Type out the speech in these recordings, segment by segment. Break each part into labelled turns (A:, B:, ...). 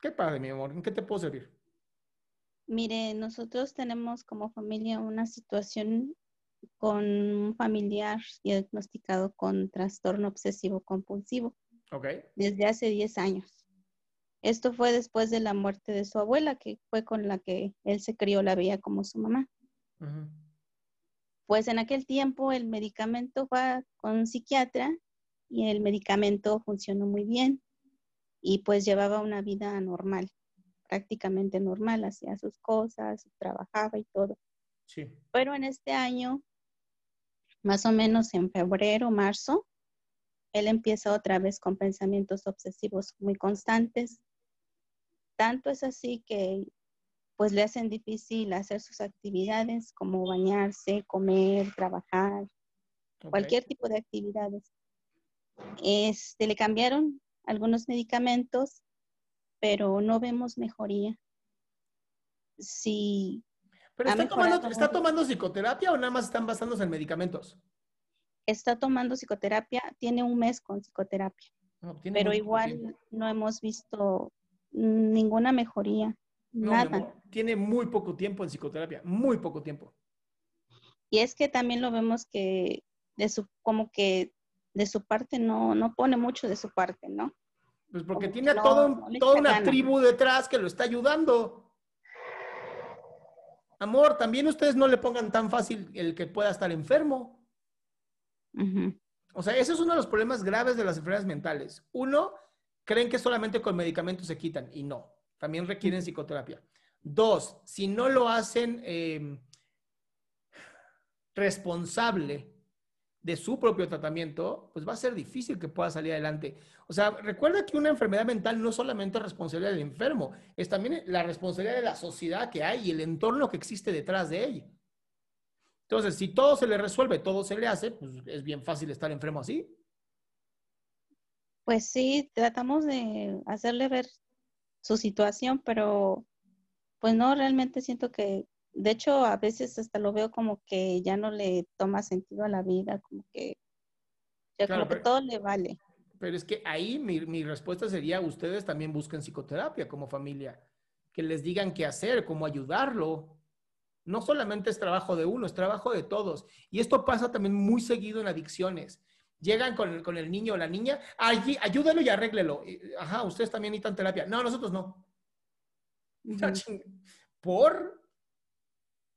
A: Qué padre, mi amor. ¿En qué te puedo servir?
B: Mire, nosotros tenemos como familia una situación con un familiar diagnosticado con trastorno obsesivo compulsivo
A: Ok.
B: desde hace 10 años. Esto fue después de la muerte de su abuela, que fue con la que él se crió, la veía como su mamá. Pues en aquel tiempo el medicamento fue con un psiquiatra y el medicamento funcionó muy bien y pues llevaba una vida normal, prácticamente normal, hacía sus cosas, trabajaba y todo.
A: Sí.
B: Pero en este año, más o menos en febrero, marzo, él empieza otra vez con pensamientos obsesivos muy constantes. Tanto es así que pues le hacen difícil hacer sus actividades como bañarse, comer, trabajar, cualquier tipo de actividades. Este, le cambiaron algunos medicamentos, pero no vemos mejoría. Si
A: ¿Pero está tomando, está tomando psicoterapia o nada más están basándose en medicamentos?
B: está tomando psicoterapia, tiene un mes con psicoterapia,
A: No, tiene
B: pero igual
A: tiempo.
B: no hemos visto ninguna mejoría,
A: No,
B: nada.
A: amor, tiene muy poco tiempo en psicoterapia, muy poco tiempo.
B: Y es que también lo vemos que de su, como que de su parte no, no pone mucho de su parte, ¿no?
A: Pues porque
B: Como
A: tiene
B: no-
A: todo,
B: no
A: toda una tribu detrás que lo está ayudando. Amor, también ustedes no le pongan tan fácil el que pueda estar enfermo. O sea, ese es uno de los problemas graves de las enfermedades mentales. Uno, creen que solamente con medicamentos se quitan y no, también requieren psicoterapia. Dos, si no lo hacen eh, responsable de su propio tratamiento, pues va a ser difícil que pueda salir adelante. O sea, recuerda que una enfermedad mental no solamente es responsabilidad del enfermo, es también la responsabilidad de la sociedad que hay y el entorno que existe detrás de ella. Entonces, si todo se le resuelve, todo se le hace, pues es bien fácil estar enfermo así.
B: Pues sí, tratamos de hacerle ver su situación, pero pues no, realmente siento que, de hecho, a veces hasta lo veo como que ya no le toma sentido a la vida, como que, ya
A: Claro,
B: como que todo le vale.
A: Pero es que ahí mi, mi respuesta sería, ustedes también busquen psicoterapia como familia, que les digan qué hacer, cómo ayudarlo. No solamente es trabajo de uno, es trabajo de todos. Y esto pasa también muy seguido en adicciones. Llegan con, el- con el niño o la niña, "Ay, ayúdalo y arréglelo. Ajá, ustedes también necesitan terapia. No, nosotros no.
B: Ujú.
A: ¿Por?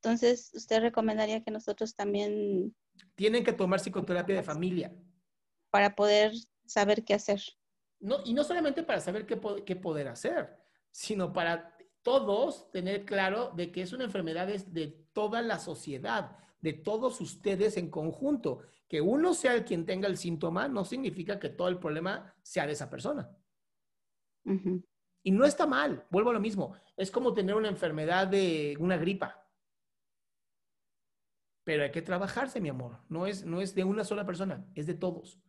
B: Entonces, ¿usted recomendaría que nosotros también,
A: Tienen que tomar psicoterapia de familia.
B: para poder saber qué hacer?
A: No, y no solamente para saber qué, qué poder hacer, sino para todos tener claro de que es una enfermedad de toda la sociedad, de todos ustedes en conjunto. Que uno sea el quien tenga el síntoma no significa que todo el problema sea de esa persona. Y no está mal, vuelvo a lo mismo. Es como tener una enfermedad de una gripa. Pero hay que trabajarse, mi amor. No es, no es de una sola persona, es de todos.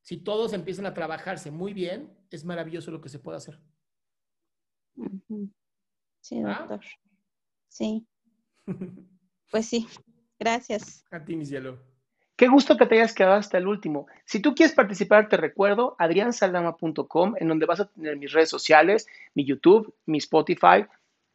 A: Si todos empiezan a trabajarse muy bien, es maravilloso lo que se puede hacer.
B: Sí,
A: ¿Ah?
B: doctor. Sí, pues sí. Gracias.
A: A ti, mi cielo.
C: Qué gusto que te hayas quedado hasta el último. Si tú quieres participar, te recuerdo adriansaldama.com, en donde vas a tener mis redes sociales, mi YouTube, mi Spotify,